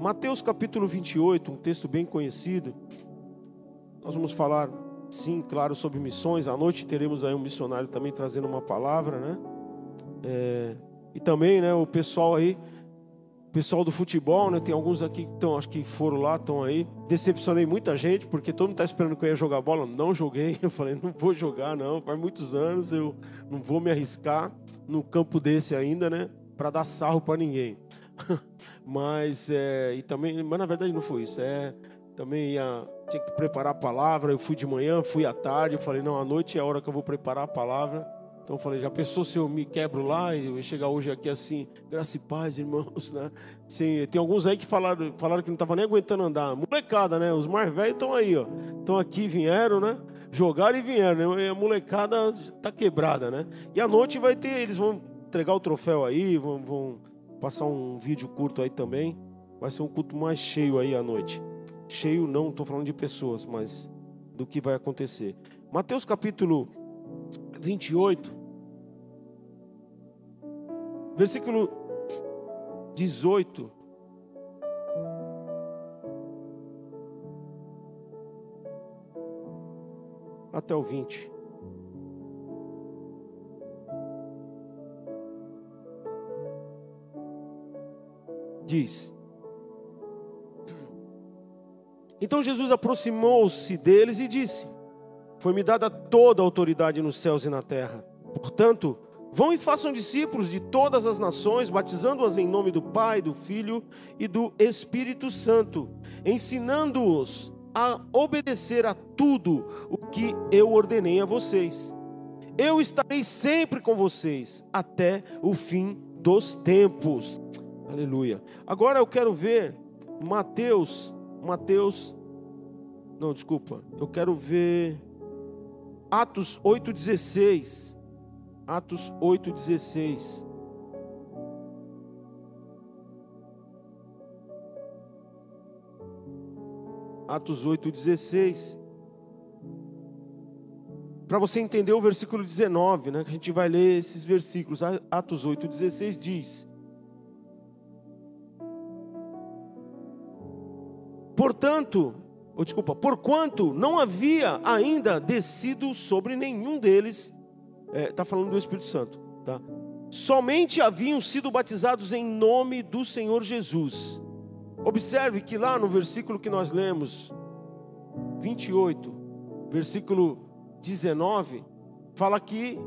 Mateus capítulo 28, um texto bem conhecido. Nós vamos falar, sim, claro, sobre missões. À noite teremos aí um missionário também trazendo uma palavra, né? É, e também, né, o pessoal aí, o pessoal do futebol, né? Tem alguns aqui que estão, acho que foram lá, estão aí. Decepcionei muita gente, porque todo mundo está esperando que eu ia jogar bola. Não joguei. Eu falei, não vou jogar, não. Faz muitos anos, eu não vou me arriscar no campo desse ainda, né? Para dar sarro para ninguém. mas é, e também, mas na verdade não foi isso. É, também ia, tinha que preparar a palavra. Eu fui de manhã, fui à tarde. Eu falei, não, à noite é a hora que eu vou preparar a palavra. Então eu falei, já pensou se eu me quebro lá e eu chegar hoje aqui assim, graça e paz, irmãos, né? Sim, tem alguns aí que falaram, falaram que não estavam nem aguentando andar. Molecada, né? Os mais velhos estão aí, ó. Estão aqui, vieram, né? Jogaram e vieram, né? E a molecada está quebrada, né? E à noite vai ter, eles vão entregar o troféu aí, vão, vão passar um vídeo curto aí também. Vai ser um culto mais cheio aí à noite. Cheio não, estou falando de pessoas, mas do que vai acontecer. Mateus capítulo 28, versículo 18. Até o 20. Diz: Então Jesus aproximou-se deles e disse: Foi-me dada toda a autoridade nos céus e na terra. Portanto, vão e façam discípulos de todas as nações, batizando-os em nome do Pai, do Filho e do Espírito Santo, ensinando-os a obedecer a tudo o que eu ordenei a vocês. Eu estarei sempre com vocês até o fim dos tempos. Aleluia. Agora eu quero ver Mateus, Mateus, não, desculpa, eu quero ver Atos 8,16. Atos 8,16. Atos 8,16. Para você entender o versículo 19, né, que a gente vai ler esses versículos. Atos 8,16 diz: Portanto, ou desculpa, porquanto não havia ainda descido sobre nenhum deles, está é, tá falando do Espírito Santo, tá? Somente haviam sido batizados em nome do Senhor Jesus. Observe que lá no versículo que nós lemos, 28, versículo 19, fala que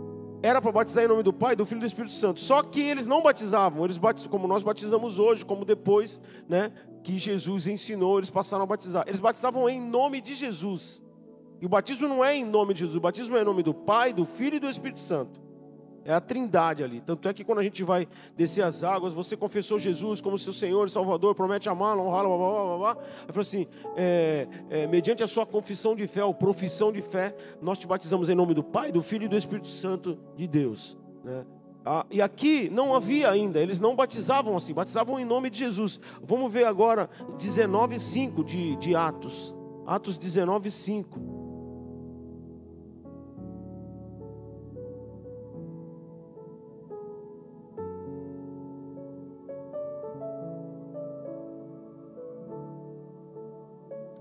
era para batizar em nome do Pai, do Filho e do Espírito Santo. Só que eles não batizavam, eles batizam, como nós batizamos hoje, como depois, né, que Jesus ensinou, eles passaram a batizar. Eles batizavam em nome de Jesus. E o batismo não é em nome de Jesus, o batismo é em nome do Pai, do Filho e do Espírito Santo. É a trindade ali. Tanto é que quando a gente vai descer as águas, você confessou Jesus como seu Senhor e Salvador, promete amá-lo, honrá-lo, blá, blá, blá, blá. Aí fala assim: é, é, mediante a sua confissão de fé, ou profissão de fé, nós te batizamos em nome do Pai, do Filho e do Espírito Santo de Deus. Né? Ah, e aqui não havia ainda, eles não batizavam assim, batizavam em nome de Jesus. Vamos ver agora 19,5 de, de Atos. Atos 19,5.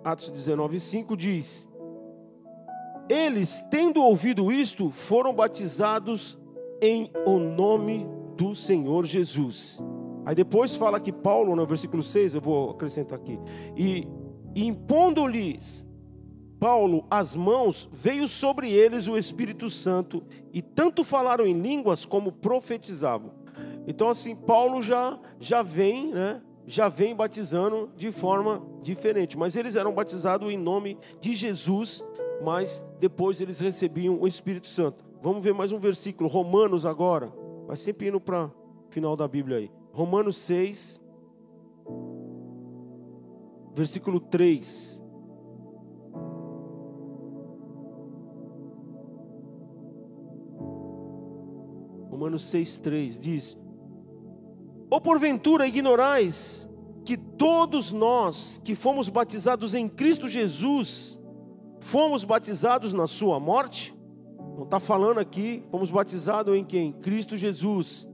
Atos 19,5 diz: Eles, tendo ouvido isto, foram batizados em o nome do Senhor Jesus. Aí depois fala que Paulo, no versículo 6, eu vou acrescentar aqui, e impondo-lhes Paulo as mãos, veio sobre eles o Espírito Santo, e tanto falaram em línguas como profetizavam. Então assim, Paulo já já vem, né? Já vem batizando de forma diferente, mas eles eram batizados em nome de Jesus, mas depois eles recebiam o Espírito Santo. Vamos ver mais um versículo, Romanos agora. Vai sempre indo para final da Bíblia aí. Romanos 6, versículo 3. Romanos 6, 3 diz: Ou porventura ignorais que todos nós que fomos batizados em Cristo Jesus, fomos batizados na Sua morte? Não está falando aqui, fomos batizados em quem? Cristo Jesus.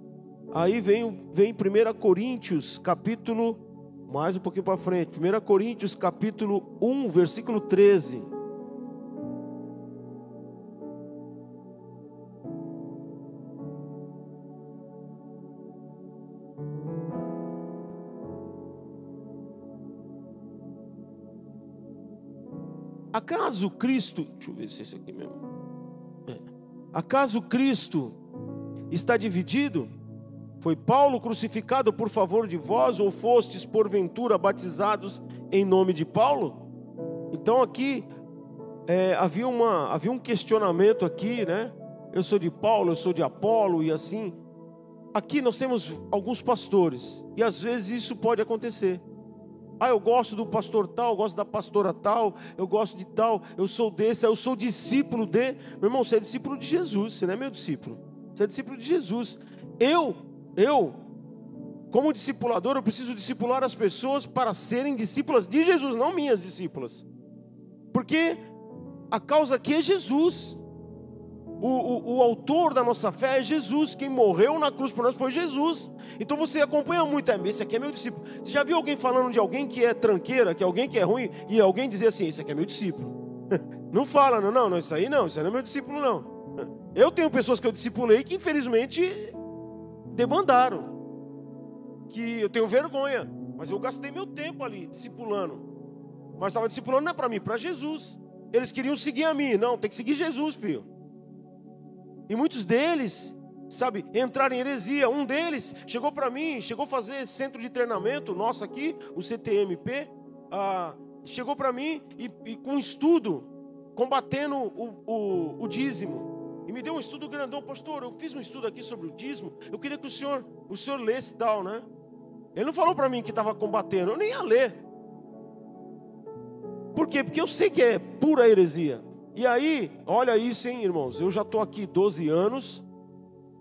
Aí vem, vem 1 Coríntios, capítulo Mais um pouquinho para frente. 1 Coríntios capítulo 1, versículo 13. Acaso Cristo, deixa eu ver se é esse aqui mesmo. É. Acaso Cristo está dividido? Foi Paulo crucificado por favor de vós, ou fostes porventura batizados em nome de Paulo? Então aqui é, havia, uma, havia um questionamento aqui, né? Eu sou de Paulo, eu sou de Apolo e assim. Aqui nós temos alguns pastores e às vezes isso pode acontecer. Ah, eu gosto do pastor tal, eu gosto da pastora tal, eu gosto de tal, eu sou desse, eu sou discípulo de. Meu irmão, você é discípulo de Jesus, você não é meu discípulo. Você é discípulo de Jesus. Eu, eu, como discipulador, eu preciso discipular as pessoas para serem discípulas de Jesus, não minhas discípulas. Porque a causa aqui é Jesus. O, o, o, autor da nossa fé é Jesus. Quem morreu na cruz por nós foi Jesus. Então você acompanha muito. É, esse aqui é meu discípulo. Você já viu alguém falando de alguém que é tranqueira, que é alguém que é ruim, e alguém dizer assim: Esse aqui é meu discípulo. Não fala, não, não, não, isso aí não, isso aí não é meu discípulo, não. Eu tenho pessoas que eu discipulei que infelizmente demandaram. Que eu tenho vergonha. Mas eu gastei meu tempo ali discipulando. Mas estava discipulando não é para mim, para Jesus. Eles queriam seguir a mim. Não, tem que seguir Jesus, filho. E muitos deles, sabe, entraram em heresia. Um deles chegou para mim, chegou a fazer centro de treinamento nosso aqui, o CTMP. Ah, chegou para mim e, e, com estudo, combatendo o, o, o, dízimo. E me deu um estudo grandão, pastor. Eu fiz um estudo aqui sobre o dízimo. Eu queria que o senhor, o senhor lesse tal, né? Ele não falou para mim que estava combatendo, eu nem ia ler. Por quê? Porque eu sei que é pura heresia. E aí, olha isso, hein, irmãos? Eu já estou aqui 12 anos,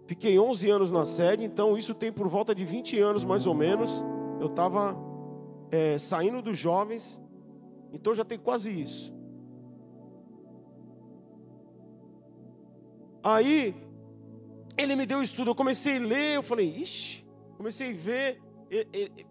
fiquei 11 anos na sede, então isso tem por volta de 20 anos mais ou menos. Eu estava é, saindo dos jovens, então já tem quase isso. Aí, ele me deu o estudo, eu comecei a ler, eu falei, ixi, comecei a ver,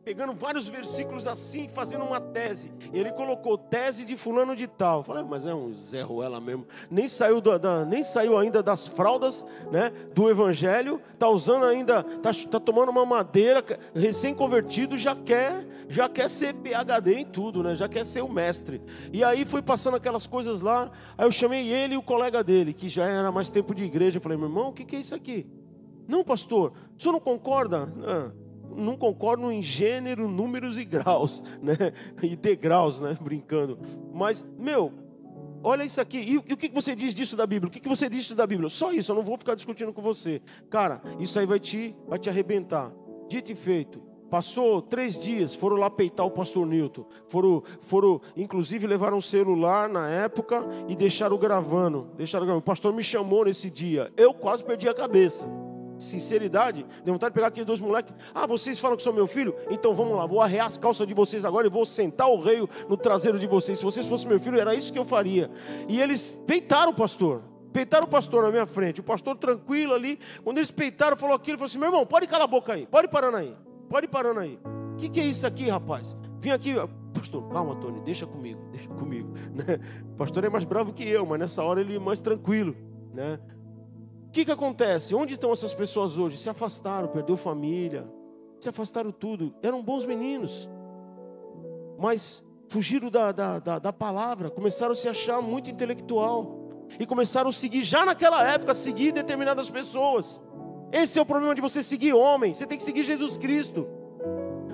pegando vários versículos assim, fazendo uma tese. Ele colocou tese de fulano de tal. Eu falei, mas é um Zé Ruela mesmo. Nem saiu, da, da, nem saiu ainda das fraldas né, do evangelho. Está usando ainda, está tá tomando uma madeira, recém-convertido, já quer, já quer ser PHD em tudo, né? Já quer ser o mestre. E aí foi passando aquelas coisas lá. Aí eu chamei ele e o colega dele, que já era mais tempo de igreja. Eu falei, meu irmão, o que, que é isso aqui? Não, pastor, o senhor não concorda? Ah não concordam em gênero, números e graus, né? E degraus, né? Brincando. Mas, meu, olha isso aqui. E, e o que você diz disso da Bíblia? O que você diz disso da Bíblia? Só isso, eu não vou ficar discutindo com você. Cara, isso aí vai te, vai te arrebentar. Dito e feito. Passou três dias, foram lá peitar o pastor Newton. Foram, foram, inclusive, levaram um celular na época e deixaram gravando. Deixaram gravando. O pastor me chamou nesse dia. Eu quase perdi a cabeça sinceridade, deu vontade de pegar aqueles dois moleques. Ah, vocês falam que sou meu filho? Então vamos lá, vou arrear as calças de vocês agora e vou sentar o rei no traseiro de vocês. Se vocês fossem meu filho, era isso que eu faria. E eles peitaram o pastor. Peitaram o pastor na minha frente. O pastor tranquilo ali. Quando eles peitaram, falou aquilo, falou assim: meu irmão, pode calar a boca aí, pode parando aí, pode parando aí. O que, que é isso aqui, rapaz? Vim aqui, pastor, calma, Tony, deixa comigo, deixa comigo. Né? O pastor é mais bravo que eu, mas nessa hora ele é mais tranquilo. Né? Que, que acontece? Onde estão essas pessoas hoje? Se afastaram, perdeu família, se afastaram tudo. Eram bons meninos, mas fugiram da, da, da, da palavra, começaram a se achar muito intelectual e começaram a seguir, já naquela época, seguir determinadas pessoas. Esse é o problema de você seguir homem, você tem que seguir Jesus Cristo.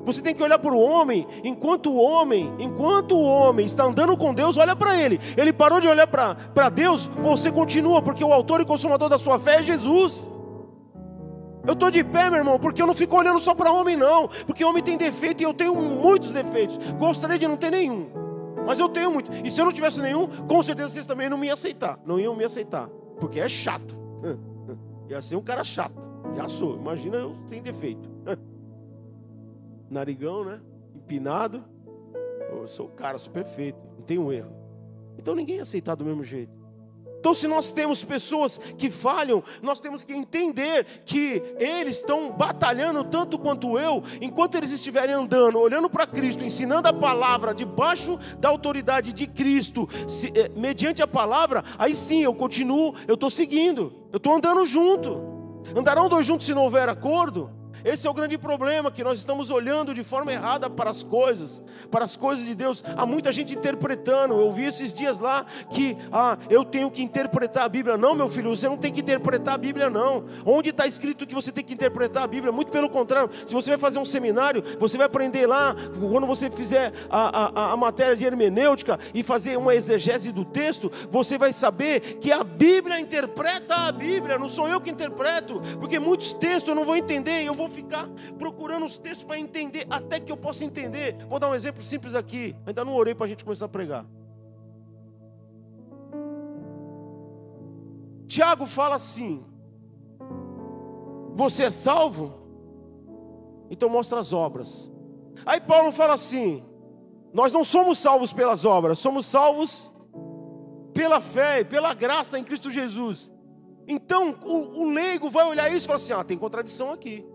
Você tem que olhar para o homem, enquanto o homem, enquanto o homem está andando com Deus, olha para ele. Ele parou de olhar para Deus, você continua, porque o autor e consumador da sua fé é Jesus. Eu estou de pé, meu irmão, porque eu não fico olhando só para homem, não. Porque homem tem defeito e eu tenho muitos defeitos. Gostaria de não ter nenhum. Mas eu tenho muito. E se eu não tivesse nenhum, com certeza vocês também não me iam aceitar. Não iam me aceitar. Porque é chato. Ia ser um cara chato. Já sou. Imagina eu sem defeito narigão, né? Empinado. Eu sou o cara, sou perfeito, não tenho um erro. Então ninguém ia aceitar do mesmo jeito. Então, se nós temos pessoas que falham, nós temos que entender que eles estão batalhando tanto quanto eu, enquanto eles estiverem andando, olhando para Cristo, ensinando a palavra debaixo da autoridade de Cristo, se, eh, mediante a palavra, aí sim eu continuo, eu estou seguindo, eu estou andando junto. Andarão dois juntos se não houver acordo? Esse é o grande problema, que nós estamos olhando de forma errada para as coisas, para as coisas de Deus. Há muita gente interpretando. Eu vi esses dias lá que ah, eu tenho que interpretar a Bíblia. Não, meu filho, você não tem que interpretar a Bíblia, não. Onde está escrito que você tem que interpretar a Bíblia? Muito pelo contrário. Se você vai fazer um seminário, você vai aprender lá, quando você fizer a, a, a matéria de hermenêutica e fazer uma exegese do texto, você vai saber que a Bíblia interpreta a Bíblia, não sou eu que interpreto, porque muitos textos eu não vou entender, eu vou ficar procurando os textos para entender, até que eu possa entender. Vou dar um exemplo simples aqui. Ainda não orei para a gente começar a pregar. Tiago fala assim: Você é salvo? Então mostra as obras. Aí Paulo fala assim: Nós não somos salvos pelas obras, somos salvos pela fé e pela graça em Cristo Jesus. Então o, o leigo vai olhar isso e falar assim: Ah, tem contradição aqui.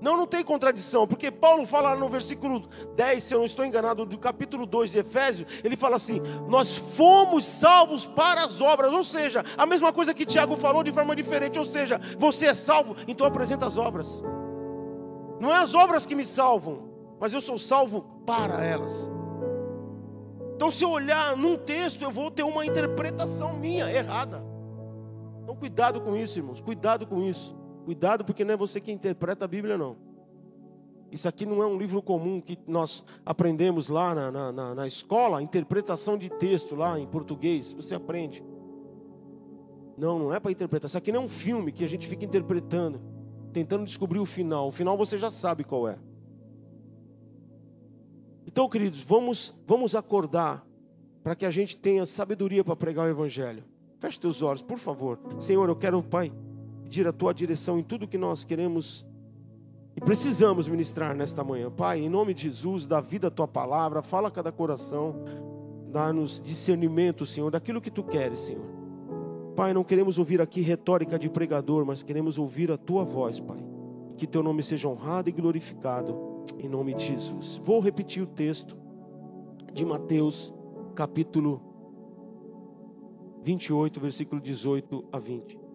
Não, não tem contradição, porque Paulo fala no versículo 10, se eu não estou enganado, do capítulo 2 de Efésios, ele fala assim: Nós fomos salvos para as obras, ou seja, a mesma coisa que Tiago falou de forma diferente, ou seja, você é salvo, então apresenta as obras. Não é as obras que me salvam, mas eu sou salvo para elas. Então, se eu olhar num texto, eu vou ter uma interpretação minha errada. Então, cuidado com isso, irmãos, cuidado com isso. Cuidado, porque não é você que interpreta a Bíblia, não. Isso aqui não é um livro comum que nós aprendemos lá na, na, na, na escola, interpretação de texto lá em português. Você aprende. Não, não é para interpretar. Isso aqui não é um filme que a gente fica interpretando, tentando descobrir o final. O final você já sabe qual é. Então, queridos, vamos, vamos acordar para que a gente tenha sabedoria para pregar o Evangelho. Feche teus olhos, por favor. Senhor, eu quero, Pai, pedir a tua direção em tudo que nós queremos e precisamos ministrar nesta manhã. Pai, em nome de Jesus, dá vida à tua palavra, fala a cada coração, dá-nos discernimento, Senhor, daquilo que tu queres, Senhor. Pai, não queremos ouvir aqui retórica de pregador, mas queremos ouvir a tua voz, Pai. Que teu nome seja honrado e glorificado, em nome de Jesus. Vou repetir o texto de Mateus, capítulo 28, versículo 18 a 20.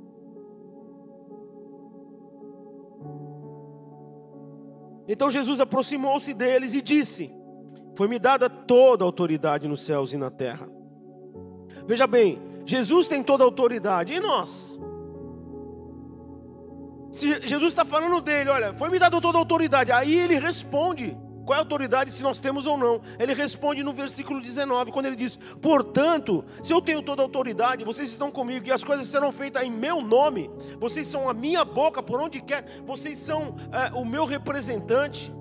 Então Jesus aproximou-se deles e disse: Foi-me dada toda a autoridade nos céus e na terra. Veja bem, Jesus tem toda a autoridade, e nós? Se Jesus está falando dele, olha, foi-me dada toda a autoridade, aí ele responde: qual é a autoridade se nós temos ou não? Ele responde no versículo 19, quando ele diz: Portanto, se eu tenho toda a autoridade, vocês estão comigo e as coisas serão feitas em meu nome, vocês são a minha boca por onde quer, vocês são é, o meu representante.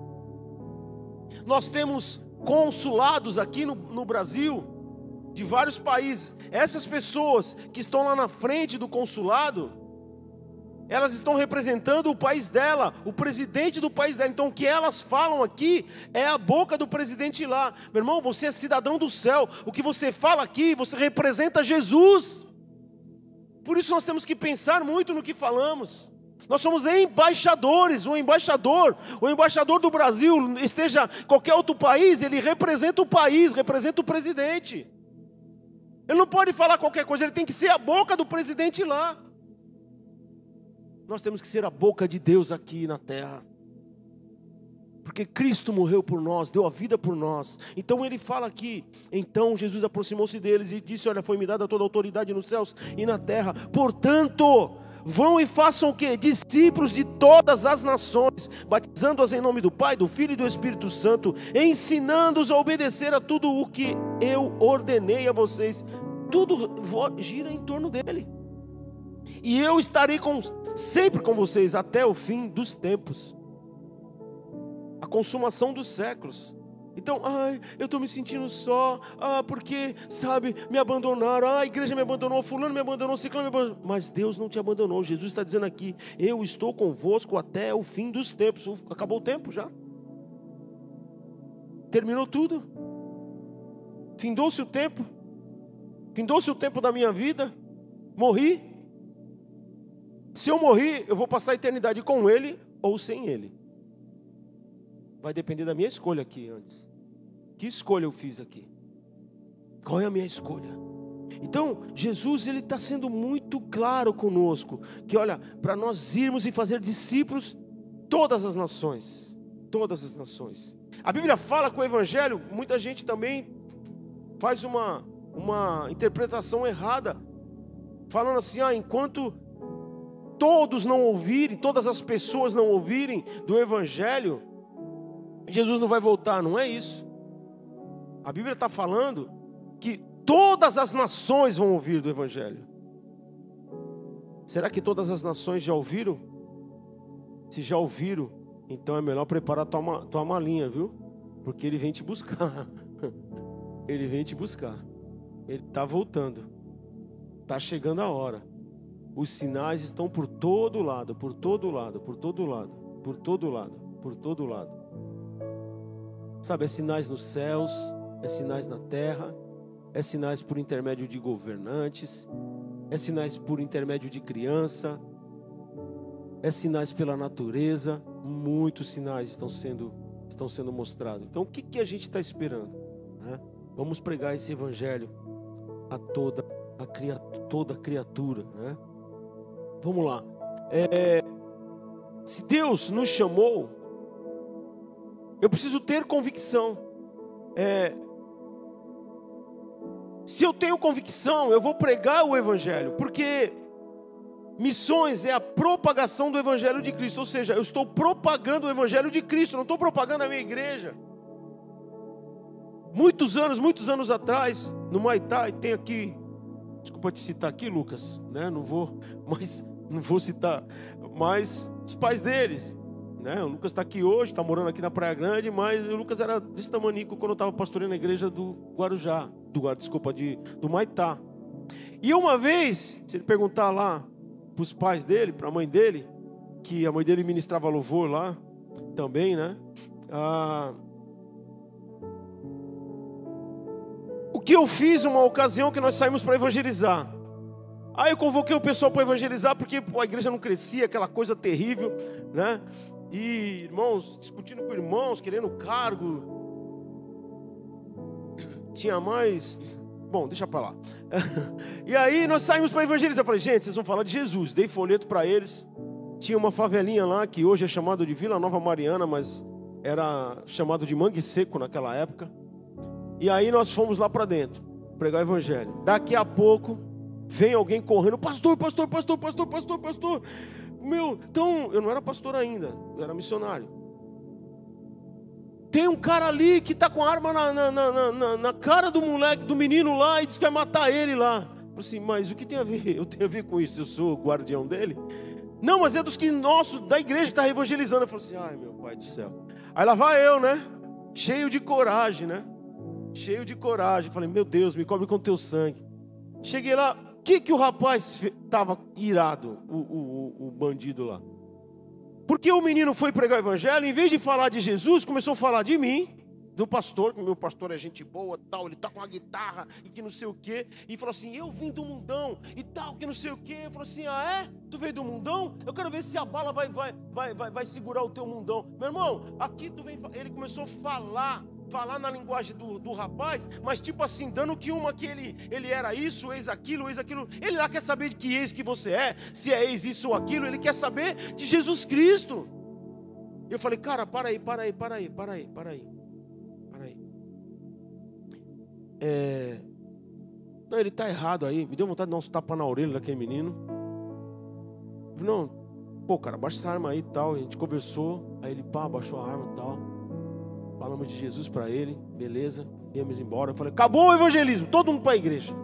Nós temos consulados aqui no, no Brasil, de vários países. Essas pessoas que estão lá na frente do consulado, elas estão representando o país dela, o presidente do país dela. Então o que elas falam aqui é a boca do presidente lá. Meu irmão, você é cidadão do céu. O que você fala aqui, você representa Jesus. Por isso nós temos que pensar muito no que falamos. Nós somos embaixadores, o embaixador, o embaixador do Brasil, esteja qualquer outro país, ele representa o país, representa o presidente. Ele não pode falar qualquer coisa, ele tem que ser a boca do presidente lá. Nós temos que ser a boca de Deus aqui na terra. Porque Cristo morreu por nós, deu a vida por nós. Então ele fala aqui. Então Jesus aproximou-se deles e disse: Olha, foi-me dada toda a autoridade nos céus e na terra. Portanto, vão e façam o que? Discípulos de todas as nações, batizando-as em nome do Pai, do Filho e do Espírito Santo, ensinando-os a obedecer a tudo o que eu ordenei a vocês. Tudo gira em torno dele. E eu estarei com sempre com vocês até o fim dos tempos a consumação dos séculos. Então, ai, eu estou me sentindo só, ah, porque, sabe, me abandonaram, ah, a igreja me abandonou, fulano me abandonou, ciclano me abandonou. Mas Deus não te abandonou, Jesus está dizendo aqui, eu estou convosco até o fim dos tempos. Acabou o tempo já. Terminou tudo. Findou-se o tempo. Findou-se o tempo da minha vida. Morri. Se eu morri, eu vou passar a eternidade com ele ou sem ele. Vai depender da minha escolha aqui antes. Que escolha eu fiz aqui? Qual é a minha escolha? Então, Jesus ele está sendo muito claro conosco que olha, para nós irmos e fazer discípulos todas as nações, todas as nações. A Bíblia fala com o Evangelho, muita gente também faz uma uma interpretação errada, falando assim, ah, enquanto todos não ouvirem, todas as pessoas não ouvirem do Evangelho, Jesus não vai voltar, não é isso. A Bíblia está falando que todas as nações vão ouvir do Evangelho. Será que todas as nações já ouviram? Se já ouviram, então é melhor preparar tua, tua malinha, viu? Porque ele vem te buscar. ele vem te buscar. Ele está voltando. Está chegando a hora. Os sinais estão por todo lado, por todo lado, por todo lado, por todo lado, por todo lado. Sabe, é sinais nos céus, é sinais na terra, é sinais por intermédio de governantes, é sinais por intermédio de criança, é sinais pela natureza, muitos sinais estão sendo, estão sendo mostrados. Então o que, que a gente está esperando? Né? Vamos pregar esse evangelho a toda a criatura, toda criatura, né? Vamos lá. É, se Deus nos chamou, eu preciso ter convicção. É, se eu tenho convicção, eu vou pregar o Evangelho, porque missões é a propagação do Evangelho de Cristo, ou seja, eu estou propagando o Evangelho de Cristo, não estou propagando a minha igreja. Muitos anos, muitos anos atrás, no Maitai, tem aqui, desculpa te citar aqui, Lucas, né? Não vou, mas não vou citar, mas os pais deles, né? O Lucas está aqui hoje, está morando aqui na Praia Grande, mas o Lucas era desse tamanico quando eu estava pastoreando a igreja do Guarujá, do desculpa, de, do Maitá. E uma vez, se ele perguntar lá para os pais dele, para a mãe dele, que a mãe dele ministrava louvor lá também, né? Ah, O que eu fiz uma ocasião que nós saímos para evangelizar. Aí eu convoquei o pessoal para evangelizar porque a igreja não crescia, aquela coisa terrível, né? E irmãos, discutindo com irmãos, querendo cargo. Tinha mais. Bom, deixa para lá. e aí nós saímos para evangelizar. Eu falei, gente, vocês vão falar de Jesus. Dei folheto para eles. Tinha uma favelinha lá que hoje é chamado de Vila Nova Mariana, mas era chamado de Mangue Seco naquela época. E aí nós fomos lá para dentro, pregar o evangelho. Daqui a pouco vem alguém correndo, pastor, pastor, pastor, pastor, pastor, pastor. Meu, então, eu não era pastor ainda, eu era missionário. Tem um cara ali que está com arma na, na, na, na, na cara do moleque, do menino lá, e diz que vai matar ele lá. Eu assim, mas o que tem a ver? Eu tenho a ver com isso, eu sou guardião dele. Não, mas é dos que nosso, da igreja está evangelizando. Eu falei assim, ai meu pai do céu. Aí lá vai eu, né? Cheio de coragem, né? cheio de coragem. Falei, meu Deus, me cobre com teu sangue. Cheguei lá, que, que o rapaz estava irado, o, o, o bandido lá? Porque o menino foi pregar o evangelho, em vez de falar de Jesus, começou a falar de mim, do pastor, que meu pastor é gente boa, tal, ele toca uma guitarra e que não sei o quê, e falou assim: "Eu vim do mundão e tal, que não sei o quê". Falou assim: "Ah, é? Tu veio do mundão? Eu quero ver se a bala vai vai vai vai, vai segurar o teu mundão". Meu irmão, aqui tu vem, ele começou a falar falar na linguagem do, do rapaz, mas tipo assim, dando que uma que ele, ele era isso, ex aquilo, ex aquilo. Ele lá quer saber de que ex que você é, se é ex isso ou aquilo, ele quer saber de Jesus Cristo. Eu falei, cara, para aí, para aí, para aí, para aí, para aí. Para aí. É... Não, ele está errado aí. Me deu vontade de dar uns tapas na orelha daquele menino. Não, pô, cara, baixa essa arma aí e tal. A gente conversou. Aí ele, pá, baixou a arma e tal. Falamos de Jesus para ele, beleza, íamos embora. Eu falei, acabou o evangelismo, todo mundo para a igreja.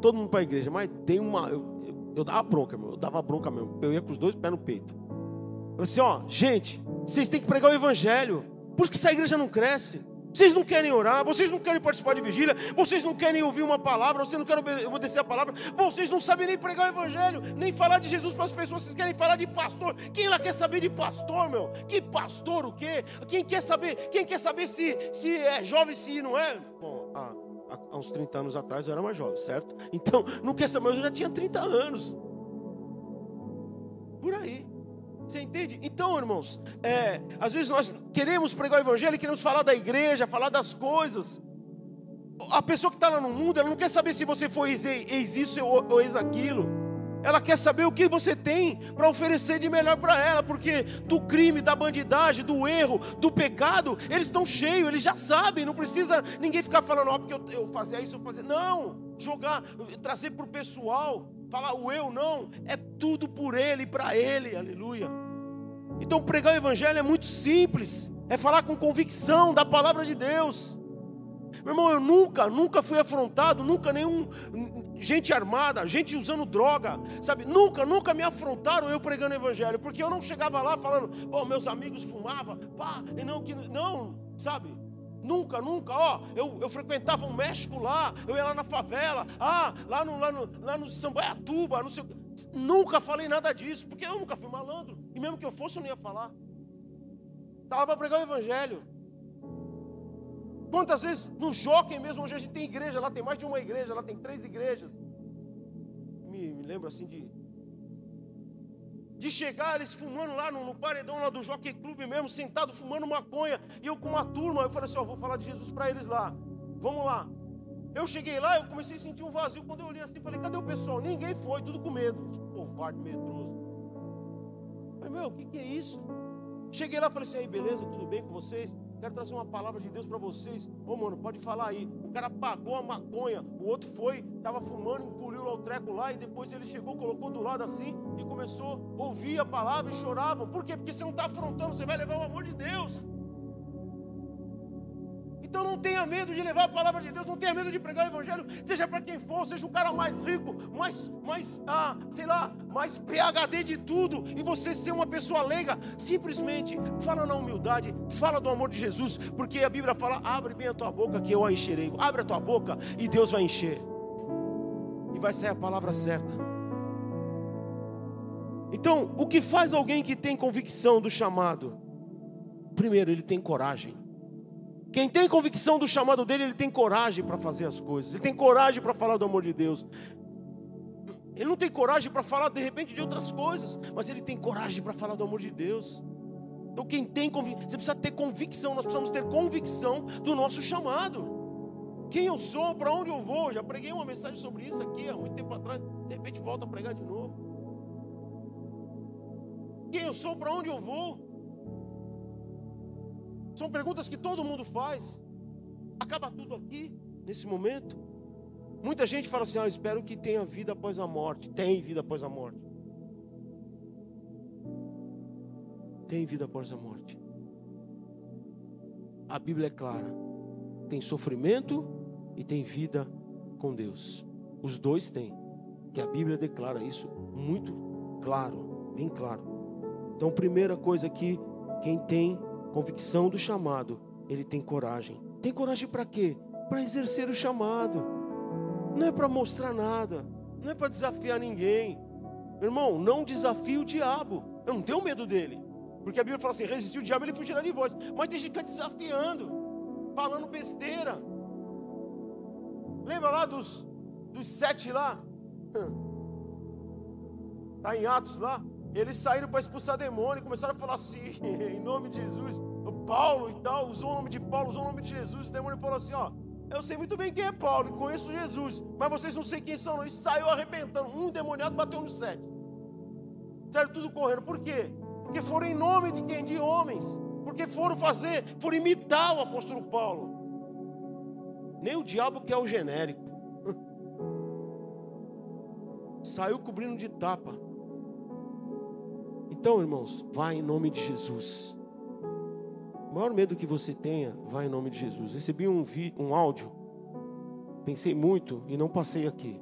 Todo mundo para a igreja, mas tem uma. Eu, eu, eu, dava bronca, meu, eu dava bronca mesmo. Eu ia com os dois pés no peito. Eu falei assim: ó, gente, vocês têm que pregar o evangelho. Por isso que essa igreja não cresce. Vocês não querem orar, vocês não querem participar de vigília, vocês não querem ouvir uma palavra, vocês não querem obedecer a palavra, vocês não sabem nem pregar o evangelho, nem falar de Jesus para as pessoas, vocês querem falar de pastor. Quem lá quer saber de pastor, meu? Que pastor o quê? Quem quer saber? Quem quer saber se, se é jovem, se não é? Bom, a, há uns 30 anos atrás eu era mais jovem, certo? Então, não quer saber, mas eu já tinha 30 anos. Por aí. Você entende? Então, irmãos, é, às vezes nós queremos pregar o evangelho, queremos falar da igreja, falar das coisas. A pessoa que está lá no mundo, ela não quer saber se você foi ex isso ou ex aquilo. Ela quer saber o que você tem para oferecer de melhor para ela, porque do crime, da bandidagem, do erro, do pecado, eles estão cheios, eles já sabem, não precisa ninguém ficar falando, ó, oh, porque eu, eu fazia isso, eu fazia. Não, jogar, trazer para o pessoal, falar o eu não, é tudo por ele, para ele, aleluia. Então pregar o evangelho é muito simples, é falar com convicção da palavra de Deus. Meu irmão, eu nunca, nunca fui afrontado, nunca nenhum gente armada, gente usando droga, sabe? Nunca, nunca me afrontaram eu pregando o evangelho, porque eu não chegava lá falando, oh, meus amigos fumavam, pá, e não que não, sabe? Nunca, nunca, ó, eu, eu frequentava o México lá, eu ia lá na favela, ah, lá no, lá no, lá no Sambaiatuba, não sei Nunca falei nada disso, porque eu nunca fui malandro. Mesmo que eu fosse, eu não ia falar. Estava para pregar o evangelho. Quantas vezes no Jockey mesmo, hoje a gente tem igreja, lá tem mais de uma igreja, lá tem três igrejas. Me, me lembro assim de de chegar eles fumando lá no, no paredão lá do Jockey Clube mesmo, sentado fumando maconha, e eu com uma turma, eu falei assim, ó, vou falar de Jesus para eles lá. Vamos lá. Eu cheguei lá, eu comecei a sentir um vazio. Quando eu olhei assim, falei, cadê o pessoal? Ninguém foi, tudo com medo. Covarde, medroso. Falei, meu, o que, que é isso? Cheguei lá, falei assim, aí, beleza, tudo bem com vocês? Quero trazer uma palavra de Deus para vocês. Ô, mano, pode falar aí. O cara pagou a maconha. O outro foi, estava fumando, engoliu lá o treco lá. E depois ele chegou, colocou do lado assim. E começou a ouvir a palavra e choravam. Por quê? Porque você não está afrontando, você vai levar o amor de Deus. Então não tenha medo de levar a palavra de Deus, não tenha medo de pregar o evangelho, seja para quem for, seja o cara mais rico, mais, mais ah, sei lá, mais PhD de tudo, e você ser uma pessoa leiga, simplesmente fala na humildade, fala do amor de Jesus, porque a Bíblia fala: abre bem a tua boca que eu a encherei. Abre a tua boca e Deus vai encher. E vai sair a palavra certa. Então, o que faz alguém que tem convicção do chamado? Primeiro, ele tem coragem. Quem tem convicção do chamado dele, ele tem coragem para fazer as coisas, ele tem coragem para falar do amor de Deus. Ele não tem coragem para falar de repente de outras coisas, mas ele tem coragem para falar do amor de Deus. Então, quem tem convicção, você precisa ter convicção, nós precisamos ter convicção do nosso chamado. Quem eu sou, para onde eu vou. Já preguei uma mensagem sobre isso aqui há muito tempo atrás, de repente volto a pregar de novo. Quem eu sou, para onde eu vou. São perguntas que todo mundo faz. Acaba tudo aqui, nesse momento. Muita gente fala assim: ah, espero que tenha vida após a morte. Tem vida após a morte. Tem vida após a morte. A Bíblia é clara: tem sofrimento e tem vida com Deus. Os dois têm. Que a Bíblia declara isso muito claro, bem claro. Então, primeira coisa aqui, quem tem convicção do chamado, ele tem coragem. Tem coragem para quê? Para exercer o chamado. Não é para mostrar nada, não é para desafiar ninguém. Irmão, não desafie o diabo. Eu não tenho medo dele. Porque a Bíblia fala assim: resistir o diabo, ele fugirá de vós. Mas tem gente que está desafiando, falando besteira. Lembra lá dos, dos sete lá? Está em Atos lá? Eles saíram para expulsar demônio começaram a falar assim, em nome de Jesus. Paulo e tal, usou o nome de Paulo, usou o nome de Jesus. O demônio falou assim: Ó, eu sei muito bem quem é Paulo e conheço Jesus, mas vocês não sei quem são, não. E saiu arrebentando. Um demoniado bateu no sete. Saiu tudo correndo. Por quê? Porque foram em nome de quem? De homens. Porque foram fazer, foram imitar o apóstolo Paulo. Nem o diabo quer o genérico. Saiu cobrindo de tapa. Então, irmãos, vai em nome de Jesus. O maior medo que você tenha, vai em nome de Jesus. Recebi um, vi, um áudio, pensei muito e não passei aqui,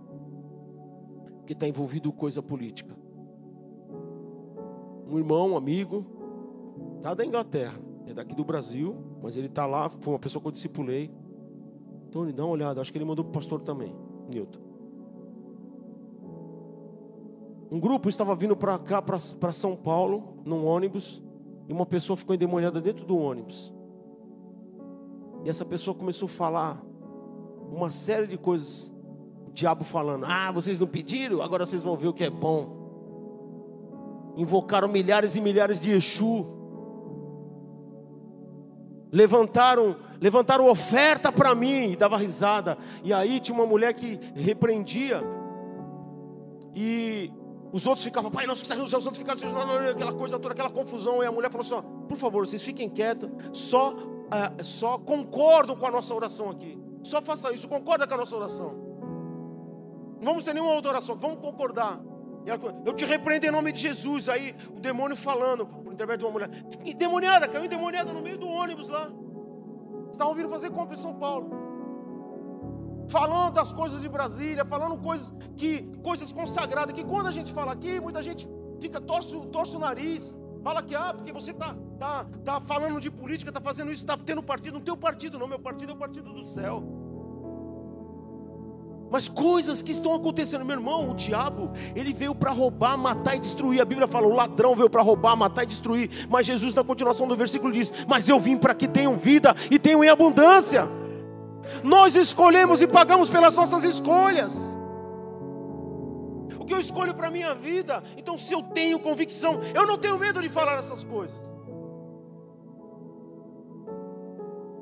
que está envolvido coisa política. Um irmão, um amigo, está da Inglaterra, é daqui do Brasil, mas ele está lá, foi uma pessoa que eu discipulei. Tony, dá uma olhada, acho que ele mandou para o pastor também, Newton. Um grupo estava vindo para cá, para São Paulo, num ônibus, e uma pessoa ficou endemoniada dentro do ônibus. E essa pessoa começou a falar uma série de coisas. O diabo falando: Ah, vocês não pediram, agora vocês vão ver o que é bom. Invocaram milhares e milhares de Exu. Levantaram, levantaram oferta para mim e dava risada. E aí tinha uma mulher que repreendia. E os outros ficavam, Pai nosso que está nos céus, santificado seja aquela coisa toda, aquela confusão. E a mulher falou assim: ó, por favor, vocês fiquem quietos, só, uh, só concordam com a nossa oração aqui. Só faça isso, concorda com a nossa oração. Não vamos ter nenhuma outra oração, vamos concordar. Eu te repreendo em nome de Jesus. Aí o demônio falando, por intermédio de uma mulher, endemoniada, caiu endemoniada no meio do ônibus lá. Estavam vindo fazer compra em São Paulo. Falando das coisas de Brasília, falando coisas que coisas consagradas, que quando a gente fala aqui, muita gente fica torce, torce o nariz. Fala que, ah, porque você está tá, tá falando de política, está fazendo isso, está tendo partido. Não tem partido, não. Meu partido é o partido do céu. Mas coisas que estão acontecendo, meu irmão, o diabo, ele veio para roubar, matar e destruir. A Bíblia fala: o ladrão veio para roubar, matar e destruir. Mas Jesus, na continuação do versículo, diz: Mas eu vim para que tenham vida e tenham em abundância. Nós escolhemos e pagamos pelas nossas escolhas que eu escolho para a minha vida. Então, se eu tenho convicção, eu não tenho medo de falar essas coisas.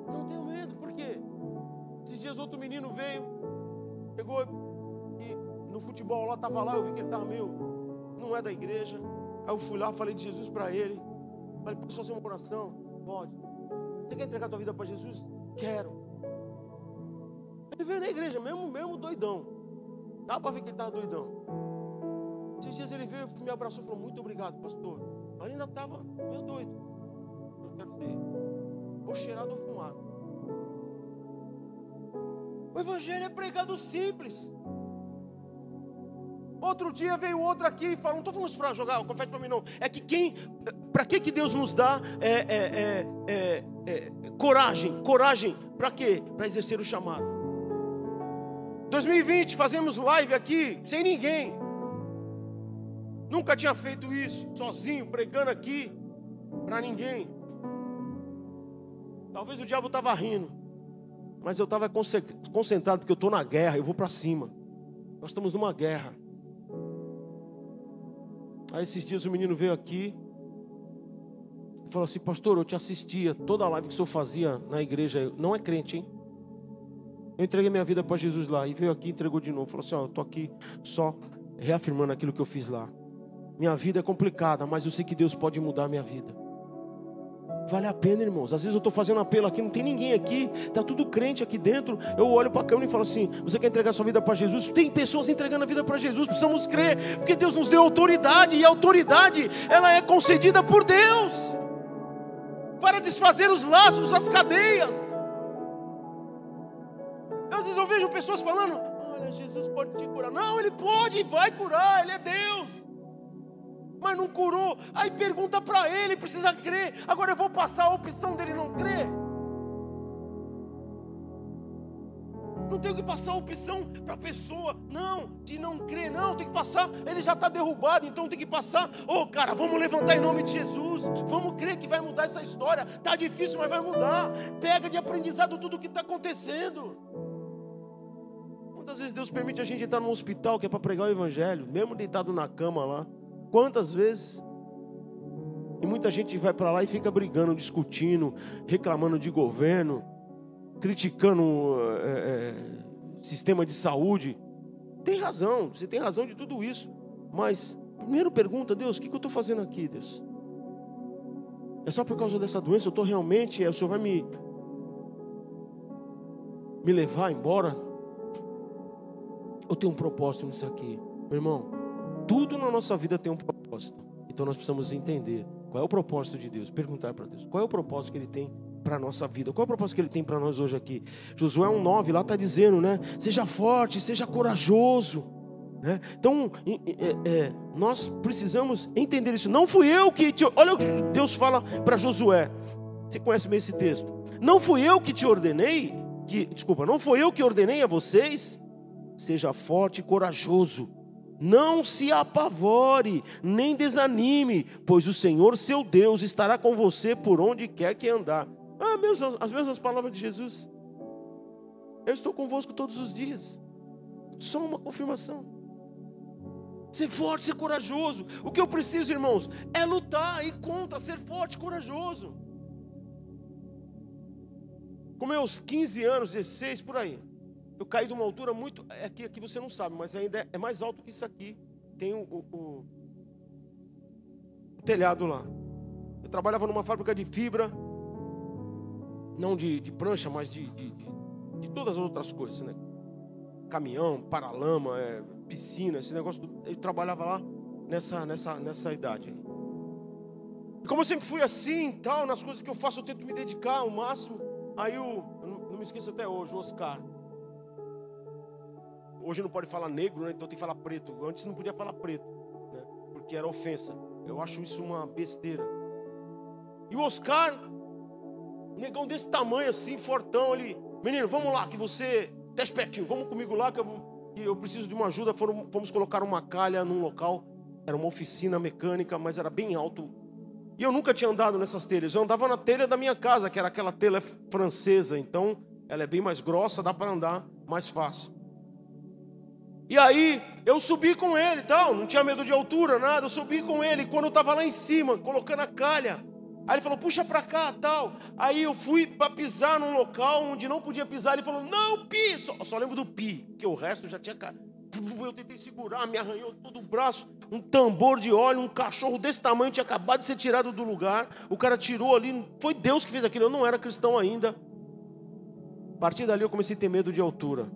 Não tenho medo, por quê? Esses dias outro menino veio, pegou e no futebol lá, estava lá, eu vi que ele estava meio, não é da igreja. Aí eu fui lá, falei de Jesus para ele. Falei, posso fazer uma oração? Pode. Você quer entregar a tua vida para Jesus? Quero. Ele veio na igreja, mesmo, mesmo doidão. Dá para ver que ele estava doidão. Esses dias ele veio, me abraçou e falou: Muito obrigado, pastor. Mas ainda estava meio doido. Eu quero dizer, ou cheirado ou fumado. O evangelho é pregado simples. Outro dia veio outro aqui e falou: Não estou falando isso para jogar, confete para mim, não. É que quem. Para que, que Deus nos dá é, é, é, é coragem? Coragem para quê? Para exercer o chamado. 2020, fazemos live aqui, sem ninguém. Nunca tinha feito isso, sozinho, pregando aqui, para ninguém. Talvez o diabo estava rindo, mas eu estava concentrado, porque eu estou na guerra, eu vou para cima. Nós estamos numa guerra. Aí esses dias o menino veio aqui e falou assim: Pastor, eu te assistia, toda a live que o senhor fazia na igreja, não é crente, hein? Eu entreguei minha vida para Jesus lá e veio aqui e entregou de novo. Falou assim: Ó, eu estou aqui só reafirmando aquilo que eu fiz lá. Minha vida é complicada, mas eu sei que Deus pode mudar a minha vida. Vale a pena, irmãos. Às vezes eu estou fazendo apelo aqui, não tem ninguém aqui, está tudo crente aqui dentro. Eu olho para a câmera e falo assim: você quer entregar sua vida para Jesus? Tem pessoas entregando a vida para Jesus, precisamos crer, porque Deus nos deu autoridade, e a autoridade ela é concedida por Deus para desfazer os laços, as cadeias. Pessoas falando: olha, Jesus pode te curar. Não, Ele pode e vai curar, Ele é Deus mas não curou. Aí pergunta para ele, precisa crer. Agora eu vou passar a opção dele não crer. Não tenho que passar a opção para a pessoa, não, de não crer, não, tem que passar, ele já está derrubado, então tem que passar. Ô oh, cara, vamos levantar em nome de Jesus, vamos crer que vai mudar essa história. Está difícil, mas vai mudar. Pega de aprendizado tudo o que está acontecendo. Muitas vezes Deus permite a gente entrar num hospital que é para pregar o Evangelho, mesmo deitado na cama lá. Quantas vezes? E muita gente vai para lá e fica brigando, discutindo, reclamando de governo, criticando é, é, sistema de saúde. Tem razão, você tem razão de tudo isso. Mas, primeiro pergunta, Deus, o que, que eu estou fazendo aqui, Deus? É só por causa dessa doença? Eu estou realmente, é, o Senhor vai me, me levar embora? Eu tenho um propósito nisso aqui. Meu irmão, tudo na nossa vida tem um propósito. Então nós precisamos entender qual é o propósito de Deus, perguntar para Deus, qual é o propósito que Ele tem para a nossa vida, qual é o propósito que Ele tem para nós hoje aqui. Josué 1,9 lá está dizendo, né? Seja forte, seja corajoso. Né? Então, é, é, nós precisamos entender isso. Não fui eu que te. Olha o que Deus fala para Josué. Você conhece bem esse texto? Não fui eu que te ordenei, que, desculpa, não foi eu que ordenei a vocês. Seja forte e corajoso. Não se apavore, nem desanime, pois o Senhor seu Deus estará com você por onde quer que andar. Ah, as mesmas palavras de Jesus. Eu estou convosco todos os dias. Só uma confirmação. Ser forte, ser corajoso. O que eu preciso, irmãos, é lutar e contra, ser forte, corajoso. Com meus 15 anos, 16, por aí, eu caí de uma altura muito. É aqui, aqui você não sabe, mas ainda é, é mais alto que isso aqui. Tem o, o, o, o telhado lá. Eu trabalhava numa fábrica de fibra, não de, de prancha, mas de, de, de, de, todas as outras coisas, né? Caminhão, paralama, é, piscina, esse negócio. Eu trabalhava lá nessa, nessa, nessa idade aí. E como eu sempre fui assim, tal, nas coisas que eu faço, eu tento me dedicar ao máximo. Aí o, não, não me esqueço até hoje, o Oscar. Hoje não pode falar negro, né? então tem que falar preto. Antes não podia falar preto, né? porque era ofensa. Eu acho isso uma besteira. E o Oscar, um negão desse tamanho assim, fortão ali. Menino, vamos lá, que você. Desce pertinho, vamos comigo lá que eu, que eu preciso de uma ajuda. Foram, fomos colocar uma calha num local. Era uma oficina mecânica, mas era bem alto. E eu nunca tinha andado nessas telhas. Eu andava na telha da minha casa, que era aquela telha francesa. Então, ela é bem mais grossa, dá para andar mais fácil. E aí eu subi com ele, tal, não tinha medo de altura, nada. Eu subi com ele quando eu estava lá em cima, colocando a calha. Aí ele falou: "Puxa para cá, tal". Aí eu fui para pisar num local onde não podia pisar. Ele falou: "Não, pi". Só, só lembro do pi, que o resto já tinha eu tentei segurar, me arranhou todo o braço, um tambor de óleo, um cachorro desse tamanho tinha acabado de ser tirado do lugar. O cara tirou ali, foi Deus que fez aquilo. Eu não era cristão ainda. A partir dali eu comecei a ter medo de altura.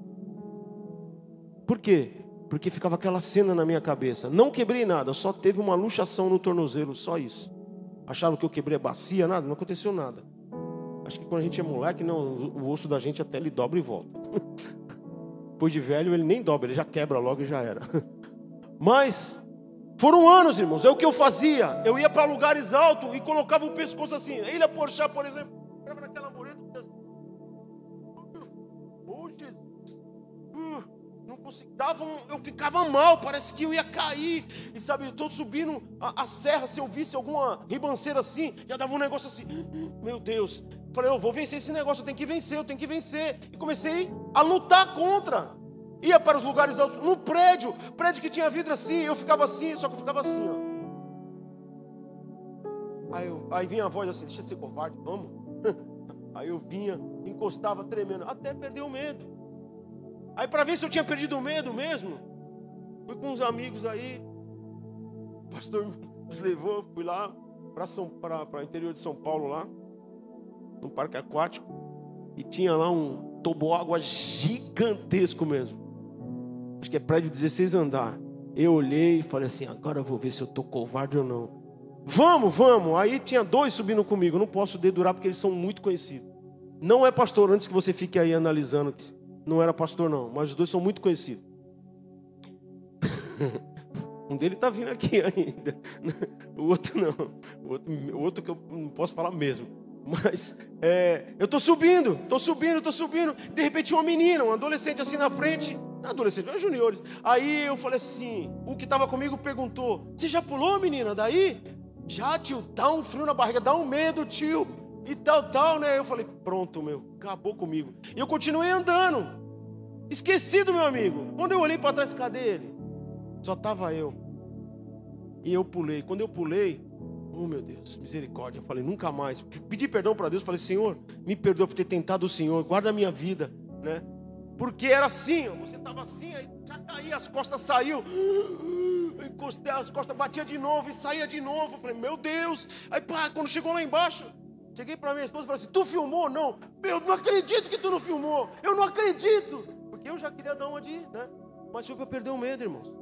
Por quê? Porque ficava aquela cena na minha cabeça. Não quebrei nada, só teve uma luxação no tornozelo, só isso. Achavam que eu quebrei a bacia, nada, não aconteceu nada. Acho que quando a gente é moleque, não, o osso da gente até ele dobra e volta. Depois de velho, ele nem dobra, ele já quebra logo e já era. Mas foram anos, irmãos, é o que eu fazia. Eu ia para lugares altos e colocava o pescoço assim. A Ilha Porchá, por exemplo, naquela mureta Uh dava um, eu ficava mal, parece que eu ia cair. E sabe, eu estou subindo a, a, serra, se eu visse alguma ribanceira assim, já dava um negócio assim, meu Deus. Falei, eu vou vencer esse negócio, eu tenho que vencer, eu tenho que vencer. E comecei a lutar contra. Ia para os lugares altos, no prédio, prédio que tinha vidro assim, eu ficava assim, só que eu ficava assim, ó. Aí, eu, aí vinha a voz assim, deixa de ser covarde, vamos. Aí eu vinha, encostava tremendo, até perder o medo. Aí para ver se eu tinha perdido o medo mesmo, fui com uns amigos aí, o pastor nos levou, fui lá para o interior de São Paulo lá, num parque aquático, e tinha lá um toboágua gigantesco mesmo. Acho que é prédio 16 andar. Eu olhei e falei assim, agora eu vou ver se eu tô covarde ou não. Vamos, vamos. Aí tinha dois subindo comigo. Não posso dedurar porque eles são muito conhecidos. Não é pastor, antes que você fique aí analisando não era pastor, não, mas os dois são muito conhecidos. um dele está vindo aqui ainda. O outro não. O outro, o outro que eu não posso falar mesmo. Mas é, eu estou subindo, estou subindo, estou subindo. De repente, uma menina, um adolescente assim na frente. Adolescente, é juniores. Aí eu falei assim: o que estava comigo perguntou: Você já pulou, menina? Daí? Já, tio, dá um frio na barriga, dá um medo, tio e tal, tal, né? Eu falei, pronto, meu, acabou comigo. E eu continuei andando. Esquecido, meu amigo. Quando eu olhei para trás, cadê ele? Só estava eu. E eu pulei. Quando eu pulei, oh meu Deus, misericórdia. Eu falei, nunca mais. Pedi perdão para Deus. Falei, Senhor, me perdoa por ter tentado o Senhor. Guarda a minha vida, né? Porque era assim, ó, você estava assim, aí já caía, as costas saiu. Encostei as costas, batia de novo e saía de novo. Eu falei, meu Deus. Aí, pá, quando chegou lá embaixo, Cheguei para minha esposa e falei assim: Tu filmou? Não. Meu, não acredito que tu não filmou. Eu não acredito. Porque eu já queria dar uma de, né? Mas foi para perder o medo, irmãos.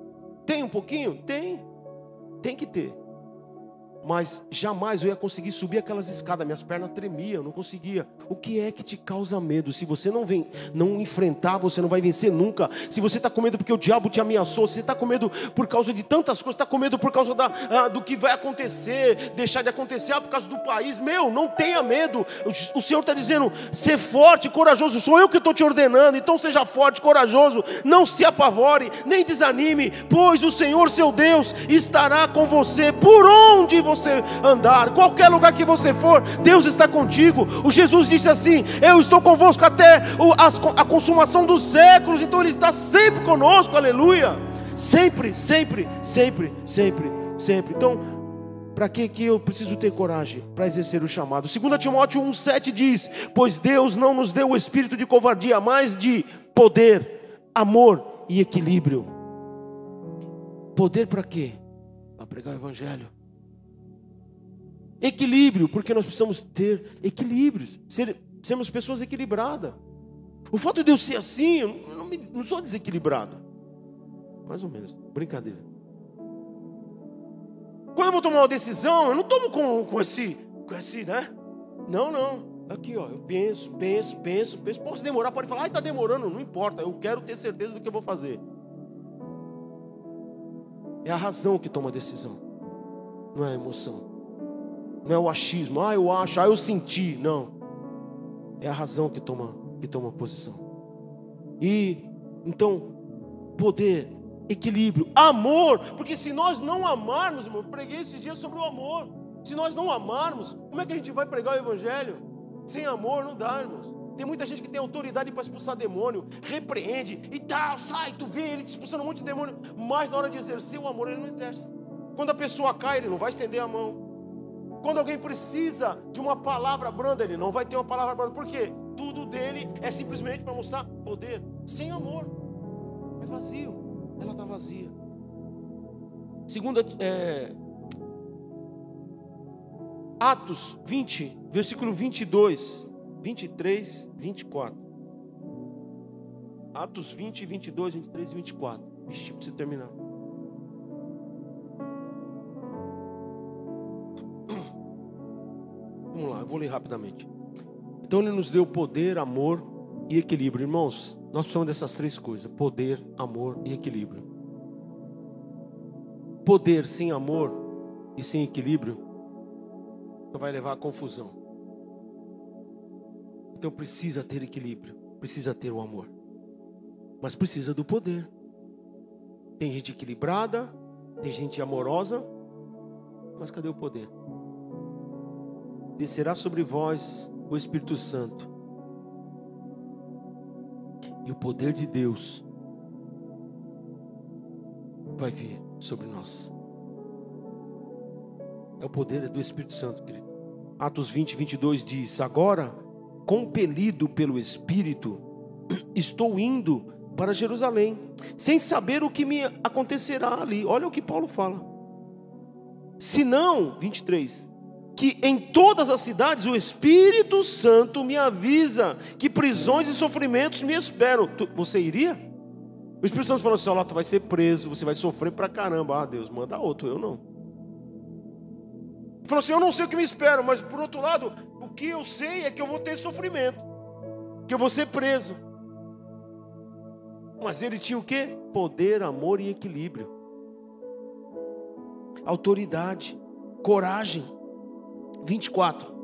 Tem um pouquinho? Tem. Tem que ter mas jamais eu ia conseguir subir aquelas escadas, minhas pernas tremiam, eu não conseguia. O que é que te causa medo? Se você não vem, não enfrentar, você não vai vencer nunca. Se você está com medo porque o diabo te ameaçou, se você está com medo por causa de tantas coisas, está com medo por causa da, ah, do que vai acontecer, deixar de acontecer, ah, por causa do país, meu, não tenha medo. O, o Senhor está dizendo, ser forte, corajoso, sou eu que estou te ordenando, então seja forte, corajoso, não se apavore, nem desanime, pois o Senhor seu Deus estará com você por onde você andar, qualquer lugar que você for, Deus está contigo. O Jesus disse assim: Eu estou convosco até a consumação dos séculos, então Ele está sempre conosco, aleluia. Sempre, sempre, sempre, sempre, sempre. Então, para que, que eu preciso ter coragem para exercer o chamado? 2 Timóteo 1,7 diz: Pois Deus não nos deu o espírito de covardia, mas de poder, amor e equilíbrio. Poder para quê? Para pregar o Evangelho. Equilíbrio, porque nós precisamos ter equilíbrio, ser, sermos pessoas equilibradas. O fato de eu ser assim, eu não, me, não sou desequilibrado. Mais ou menos, brincadeira. Quando eu vou tomar uma decisão, eu não tomo com, com esse, com esse, né? Não, não. Aqui, ó, eu penso, penso, penso, penso. Posso demorar, pode falar, ai, está demorando, não importa. Eu quero ter certeza do que eu vou fazer. É a razão que toma a decisão, não é a emoção, não é o achismo. Ah, eu acho, ah, eu senti. Não, é a razão que toma que toma posição. E então poder equilíbrio, amor, porque se nós não amarmos, irmão, preguei esses dias sobre o amor. Se nós não amarmos, como é que a gente vai pregar o evangelho? Sem amor não dá, irmãos. Tem muita gente que tem autoridade para expulsar demônio, repreende e tal, sai, tu vê ele expulsando um monte de demônio, mas na hora de exercer o amor ele não exerce. Quando a pessoa cai, ele não vai estender a mão. Quando alguém precisa de uma palavra branda, ele não vai ter uma palavra branda. Por quê? Tudo dele é simplesmente para mostrar poder, sem amor. É vazio ela está vazia. Segunda, é, Atos 20, versículo 22, 23, 24. Atos 20, 22, 23 e 24. Vixe, preciso terminar. Vamos lá, eu vou ler rapidamente. Então ele nos deu poder, amor e equilíbrio. Irmãos, nós precisamos dessas três coisas: poder, amor e equilíbrio. Poder sem amor e sem equilíbrio vai levar à confusão. Então precisa ter equilíbrio, precisa ter o amor, mas precisa do poder. Tem gente equilibrada, tem gente amorosa, mas cadê o poder? Descerá sobre vós o Espírito Santo e o poder de Deus vai vir sobre nós. É o poder do Espírito Santo, querido. Atos 20, 22 diz: Agora, compelido pelo Espírito, estou indo para Jerusalém, sem saber o que me acontecerá ali. Olha o que Paulo fala. Se não, 23, que em todas as cidades o Espírito Santo me avisa que prisões e sofrimentos me esperam. Tu, você iria? O Espírito Santo falou assim: olha, tu vai ser preso, você vai sofrer pra caramba. Ah, Deus, manda outro, eu não. Ele falou assim: eu não sei o que me espera, mas por outro lado, o que eu sei é que eu vou ter sofrimento, que eu vou ser preso. Mas ele tinha o que? Poder, amor e equilíbrio, autoridade, coragem. 24.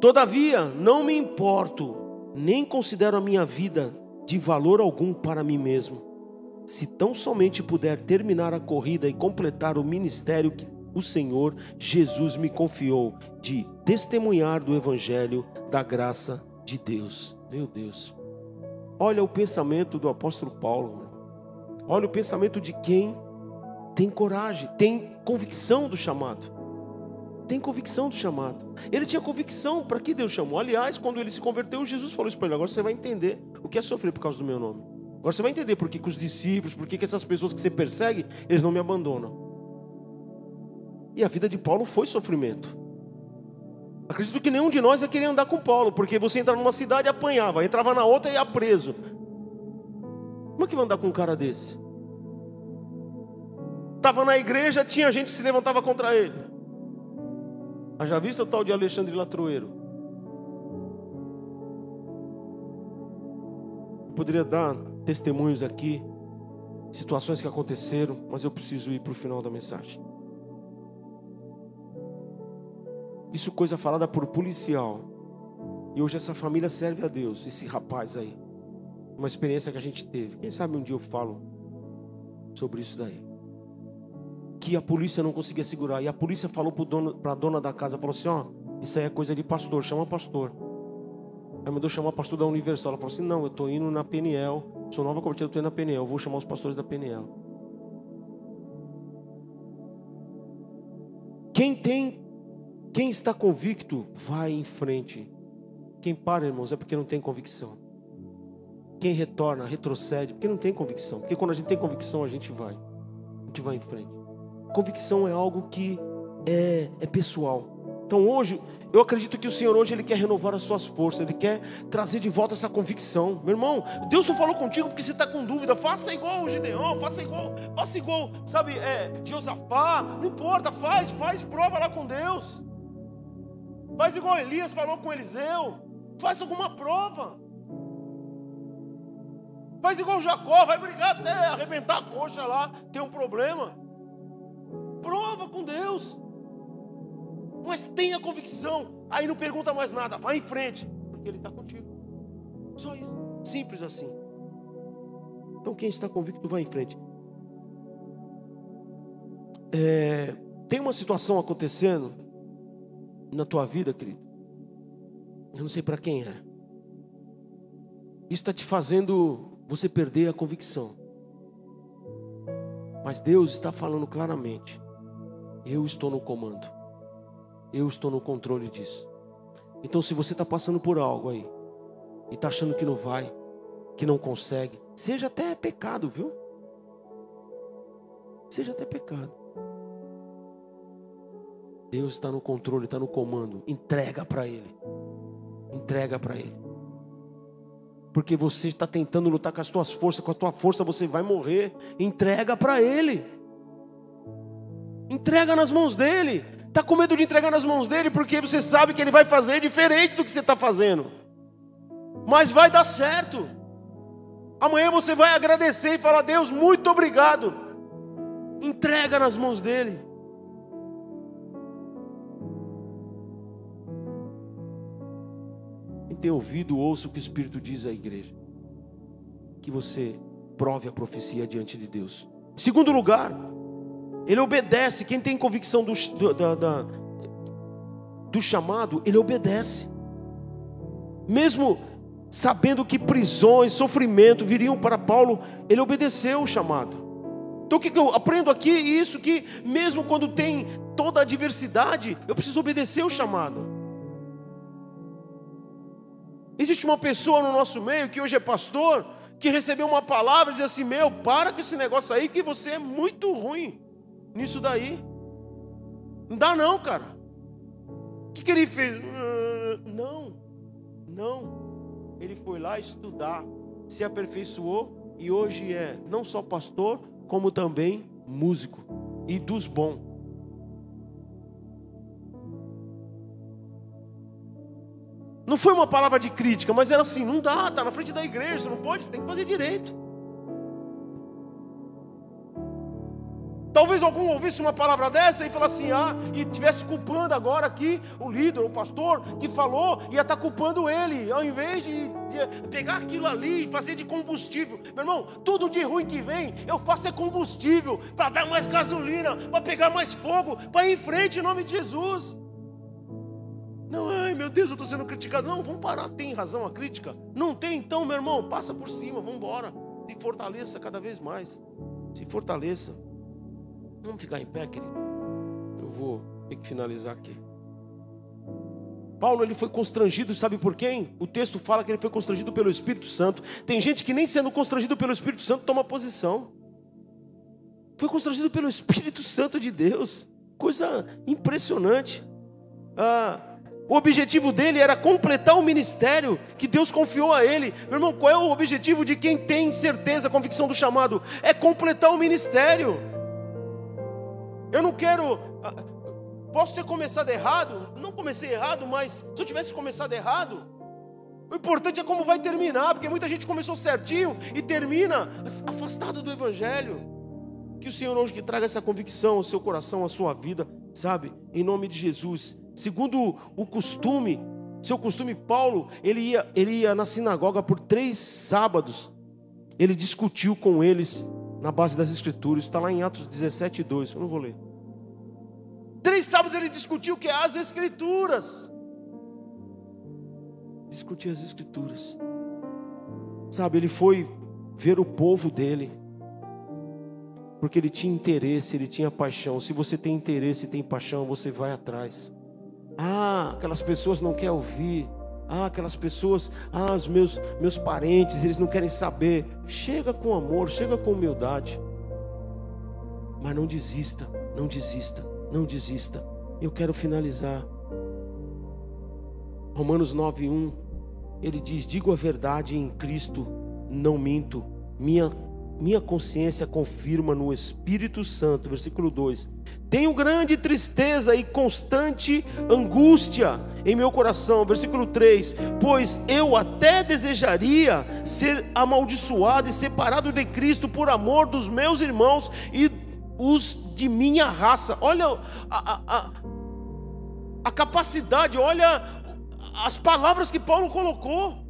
Todavia, não me importo, nem considero a minha vida de valor algum para mim mesmo, se tão somente puder terminar a corrida e completar o ministério que o Senhor Jesus me confiou de testemunhar do Evangelho da graça de Deus. Meu Deus, olha o pensamento do apóstolo Paulo, olha o pensamento de quem tem coragem, tem convicção do chamado tem convicção do chamado. Ele tinha convicção para que Deus chamou. Aliás, quando ele se converteu, Jesus falou isso para ele: agora você vai entender o que é sofrer por causa do meu nome. Agora você vai entender por que, que os discípulos, por que, que essas pessoas que você persegue, eles não me abandonam. E a vida de Paulo foi sofrimento. Acredito que nenhum de nós ia querer andar com Paulo, porque você entrava numa cidade e apanhava, entrava na outra e ia preso. Como é que vai andar com um cara desse? Estava na igreja, tinha gente que se levantava contra ele. Haja visto o tal de Alexandre Latroeiro. Poderia dar testemunhos aqui, situações que aconteceram, mas eu preciso ir para o final da mensagem. Isso coisa falada por policial. E hoje essa família serve a Deus, esse rapaz aí. Uma experiência que a gente teve. Quem sabe um dia eu falo sobre isso daí. Que a polícia não conseguia segurar. E a polícia falou para a dona da casa, falou assim, ó, isso aí é coisa de pastor, chama pastor. Aí mandou chamar o pastor da Universal. Ela falou assim, não, eu estou indo na Peniel, sou nova convertida, estou indo na Peniel, vou chamar os pastores da Peniel. Quem tem, quem está convicto, vai em frente. Quem para, irmãos, é porque não tem convicção. Quem retorna, retrocede, porque não tem convicção. Porque quando a gente tem convicção, a gente vai. A gente vai em frente. Convicção é algo que é, é pessoal. Então hoje, eu acredito que o Senhor hoje Ele quer renovar as suas forças, Ele quer trazer de volta essa convicção. Meu irmão, Deus não falou contigo porque você está com dúvida. Faça igual o Gideão, faça igual, faça igual, sabe, é, Josafá. Não importa, faz, faz prova lá com Deus. Faz igual Elias falou com Eliseu. Faz alguma prova. Faz igual Jacó, vai brigar até arrebentar a coxa lá, tem um problema. Prova com Deus. Mas tenha convicção. Aí não pergunta mais nada, vai em frente, porque Ele está contigo. Só isso. Simples assim. Então quem está convicto vai em frente. É, tem uma situação acontecendo na tua vida, querido. Eu não sei para quem é. Isso está te fazendo você perder a convicção. Mas Deus está falando claramente: eu estou no comando, eu estou no controle disso. Então, se você está passando por algo aí e está achando que não vai, que não consegue, seja até pecado, viu? Seja até pecado. Deus está no controle, está no comando. Entrega para Ele. Entrega para Ele porque você está tentando lutar com as tuas forças, com a tua força você vai morrer. Entrega para Ele. Entrega nas mãos dele. Está com medo de entregar nas mãos dele porque você sabe que ele vai fazer diferente do que você está fazendo. Mas vai dar certo. Amanhã você vai agradecer e falar: Deus, muito obrigado. Entrega nas mãos dele. tem ouvido, ouça o que o Espírito diz à igreja. Que você prove a profecia diante de Deus. Segundo lugar, ele obedece. Quem tem convicção do, do, do chamado, ele obedece. Mesmo sabendo que prisões, sofrimento viriam para Paulo, ele obedeceu o chamado. Então o que eu aprendo aqui? Isso que mesmo quando tem toda a adversidade, eu preciso obedecer o chamado. Existe uma pessoa no nosso meio que hoje é pastor, que recebeu uma palavra e diz assim: Meu, para com esse negócio aí, que você é muito ruim nisso daí. Não dá, não, cara. O que, que ele fez? Uh, não, não. Ele foi lá estudar, se aperfeiçoou e hoje é não só pastor, como também músico e dos bons. Não foi uma palavra de crítica, mas era assim: não dá, está na frente da igreja, não pode, você tem que fazer direito. Talvez algum ouvisse uma palavra dessa e falasse assim, ah, e estivesse culpando agora aqui o líder, o pastor que falou, ia estar tá culpando ele, ao invés de, de pegar aquilo ali e fazer de combustível. Meu irmão, tudo de ruim que vem, eu faço é combustível para dar mais gasolina, para pegar mais fogo, para ir em frente em nome de Jesus. Não, ai meu Deus, eu estou sendo criticado. Não, vamos parar. Tem razão a crítica? Não tem, então, meu irmão, passa por cima, vamos embora. Se fortaleça cada vez mais. Se fortaleça. Vamos ficar em pé, querido. Eu vou ter que finalizar aqui. Paulo ele foi constrangido, sabe por quem? O texto fala que ele foi constrangido pelo Espírito Santo. Tem gente que nem sendo constrangido pelo Espírito Santo toma posição. Foi constrangido pelo Espírito Santo de Deus. Coisa impressionante. Ah, o objetivo dele era completar o ministério que Deus confiou a ele. Meu irmão, qual é o objetivo de quem tem certeza, convicção do chamado? É completar o ministério. Eu não quero. Ah, posso ter começado errado? Não comecei errado, mas se eu tivesse começado errado, o importante é como vai terminar, porque muita gente começou certinho e termina afastado do Evangelho. Que o Senhor hoje que traga essa convicção ao seu coração, à sua vida, sabe? Em nome de Jesus. Segundo o costume, seu costume, Paulo, ele ia, ele ia na sinagoga por três sábados. Ele discutiu com eles na base das Escrituras. Está lá em Atos 17, 2. Eu não vou ler. Três sábados ele discutiu o que é as Escrituras. Discutir as Escrituras. Sabe, ele foi ver o povo dele. Porque ele tinha interesse, ele tinha paixão. Se você tem interesse e tem paixão, você vai atrás. Ah, aquelas pessoas não querem ouvir. Ah, aquelas pessoas, ah, os meus, meus parentes, eles não querem saber. Chega com amor, chega com humildade. Mas não desista, não desista, não desista. Eu quero finalizar. Romanos 9:1. Ele diz: "Digo a verdade em Cristo, não minto. Minha minha consciência confirma no Espírito Santo, versículo 2. Tenho grande tristeza e constante angústia em meu coração, versículo 3. Pois eu até desejaria ser amaldiçoado e separado de Cristo por amor dos meus irmãos e os de minha raça. Olha a, a, a capacidade, olha as palavras que Paulo colocou.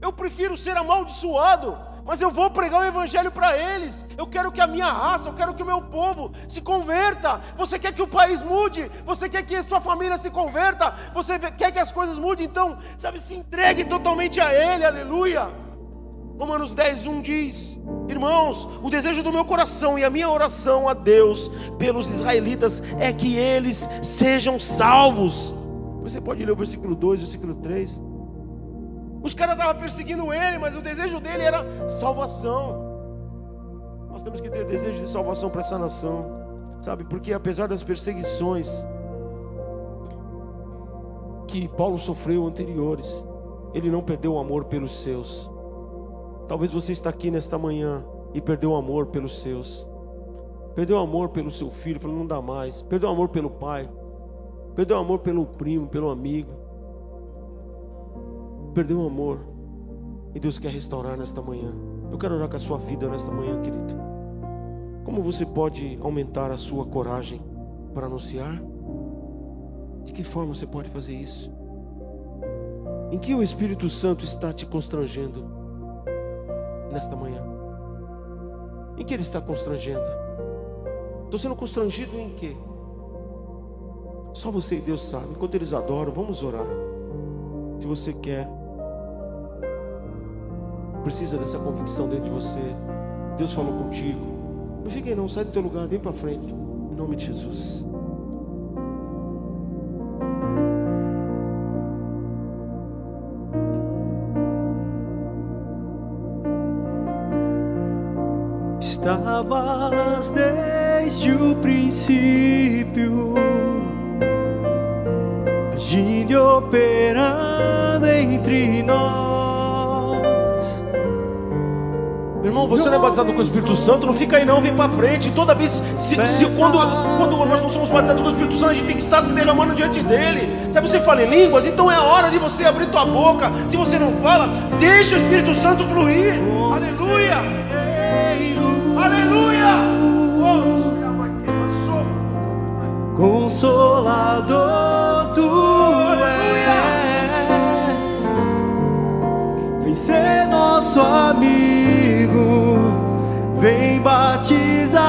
Eu prefiro ser amaldiçoado mas eu vou pregar o evangelho para eles. Eu quero que a minha raça, eu quero que o meu povo se converta. Você quer que o país mude? Você quer que a sua família se converta? Você quer que as coisas mudem? Então, sabe, se entregue totalmente a Ele, aleluia. Romanos 10, 1 diz: Irmãos, o desejo do meu coração e a minha oração a Deus pelos israelitas é que eles sejam salvos. Você pode ler o versículo 2, versículo 3. Os caras estavam perseguindo ele, mas o desejo dele era salvação. Nós temos que ter desejo de salvação para essa nação, sabe? Porque apesar das perseguições que Paulo sofreu anteriores, ele não perdeu o amor pelos seus. Talvez você está aqui nesta manhã e perdeu o amor pelos seus. Perdeu o amor pelo seu filho, falou não dá mais. Perdeu o amor pelo pai. Perdeu o amor pelo primo, pelo amigo perdeu o amor. E Deus quer restaurar nesta manhã. Eu quero orar com a sua vida nesta manhã, querido. Como você pode aumentar a sua coragem para anunciar? De que forma você pode fazer isso? Em que o Espírito Santo está te constrangendo nesta manhã? Em que ele está constrangendo? Estou sendo constrangido em quê? Só você e Deus sabem. Enquanto eles adoram, vamos orar. Se você quer precisa dessa convicção dentro de você. Deus falou contigo. Não fique aí não, sai do teu lugar, vem para frente. Em nome de Jesus. Estavas desde o princípio, agindo e operando Irmão, você não é batizado com o Espírito Santo, não fica aí não, vem para frente. Toda vez, se, se, quando, quando nós não somos batizados com o Espírito Santo, a gente tem que estar se derramando diante dele. Se você fala em línguas, então é a hora de você abrir tua boca. Se você não fala, deixa o Espírito Santo fluir. Aleluia! Aleluia! Consolador, tu és. Vem ser nosso amigo vem batizar,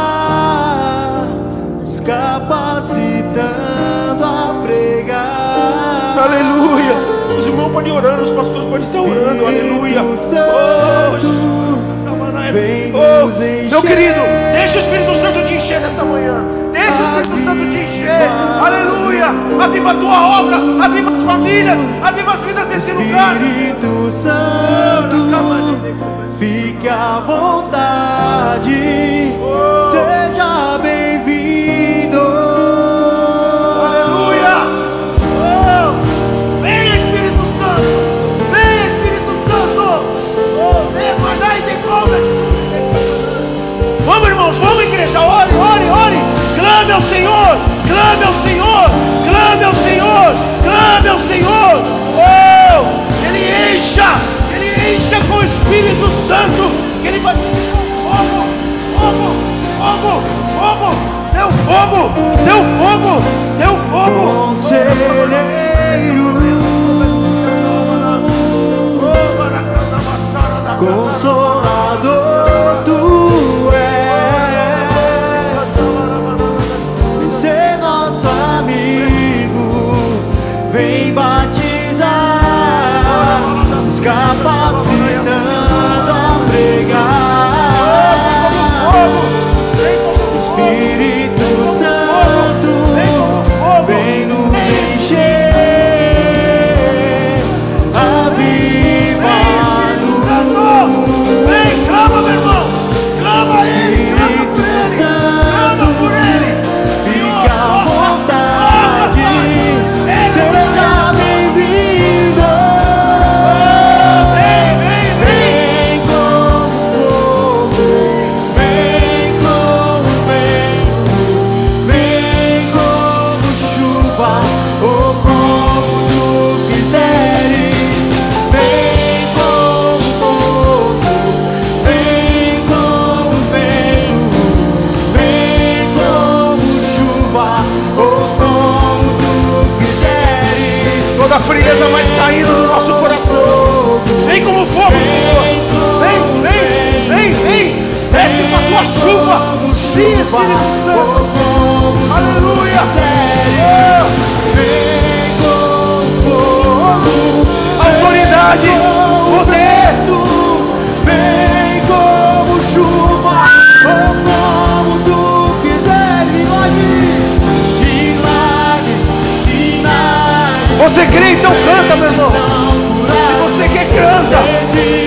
nos capacitando a pregar. Aleluia. Os irmãos podem orar, os pastores podem estar orando. Aleluia. Oh, oh, meu querido, deixa o Espírito Santo te encher nessa manhã. Deixa o Espírito Santo te encher. Aleluia. Aviva a tua obra. Aviva as famílias. Aviva as vidas desse lugar. Espírito Santo. Fique à vontade, seja Senhor, clame ao Senhor, clame ao Senhor, clame ao Senhor. Oh, Ele encha encha com o Espírito Santo, que Ele vai. Fogo, fogo, fogo, fogo, teu fogo, teu fogo, teu fogo. Conselheiro, consolador, tu Toda frieza vai saindo do nosso coração. Vem como fogo, Senhor. Vem, vem, vem, vem. Desce com a tua chuva. Sim, Espírito Santo. Aleluia. Vem com fogo, Autoridade, Você crê, então canta, meu irmão. Se você quer, canta.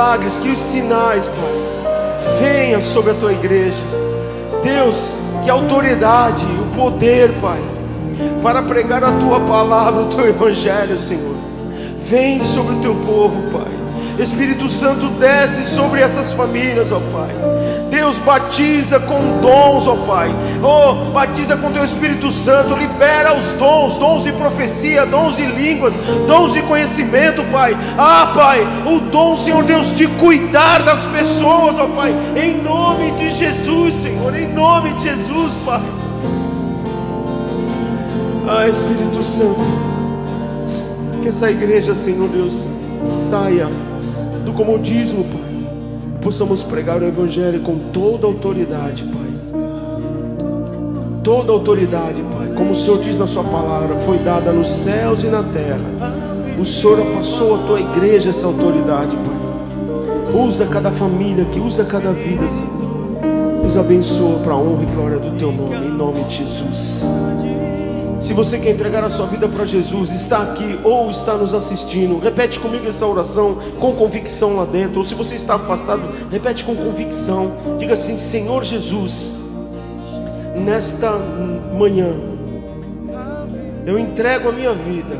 Milagres, que os sinais, Pai, venham sobre a tua igreja. Deus, que a autoridade, o poder, Pai, para pregar a tua palavra, o teu evangelho, Senhor. Vem sobre o teu povo, Pai. Espírito Santo desce sobre essas famílias, ó Pai. Deus batiza com dons, ó Pai. Oh, batiza com teu Espírito Santo, libera os dons, dons de profecia, dons de línguas, dons de conhecimento, Pai. Ah, Pai, o dom, Senhor Deus, de cuidar das pessoas, ó Pai. Em nome de Jesus, Senhor, em nome de Jesus, Pai. Ah, Espírito Santo, que essa igreja, Senhor Deus, saia do comodismo, Pai. Possamos pregar o Evangelho com toda autoridade, Pai. Toda autoridade, Pai. Como o Senhor diz na Sua palavra, foi dada nos céus e na terra. O Senhor passou a tua igreja essa autoridade, Pai. Usa cada família aqui, usa cada vida, Senhor. Nos abençoa para a honra e glória do Teu nome, em nome de Jesus. Se você quer entregar a sua vida para Jesus, está aqui ou está nos assistindo, repete comigo essa oração com convicção lá dentro. Ou se você está afastado, repete com convicção. Diga assim: Senhor Jesus, nesta manhã, eu entrego a minha vida,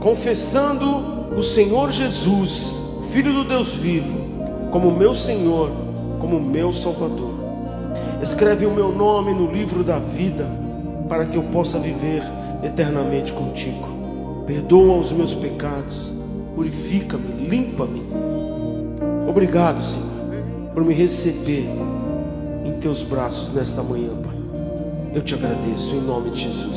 confessando o Senhor Jesus, Filho do Deus vivo, como meu Senhor, como meu Salvador. Escreve o meu nome no livro da vida para que eu possa viver eternamente contigo. Perdoa os meus pecados, purifica-me, limpa-me. Obrigado, Senhor, por me receber em teus braços nesta manhã, Pai. Eu te agradeço em nome de Jesus.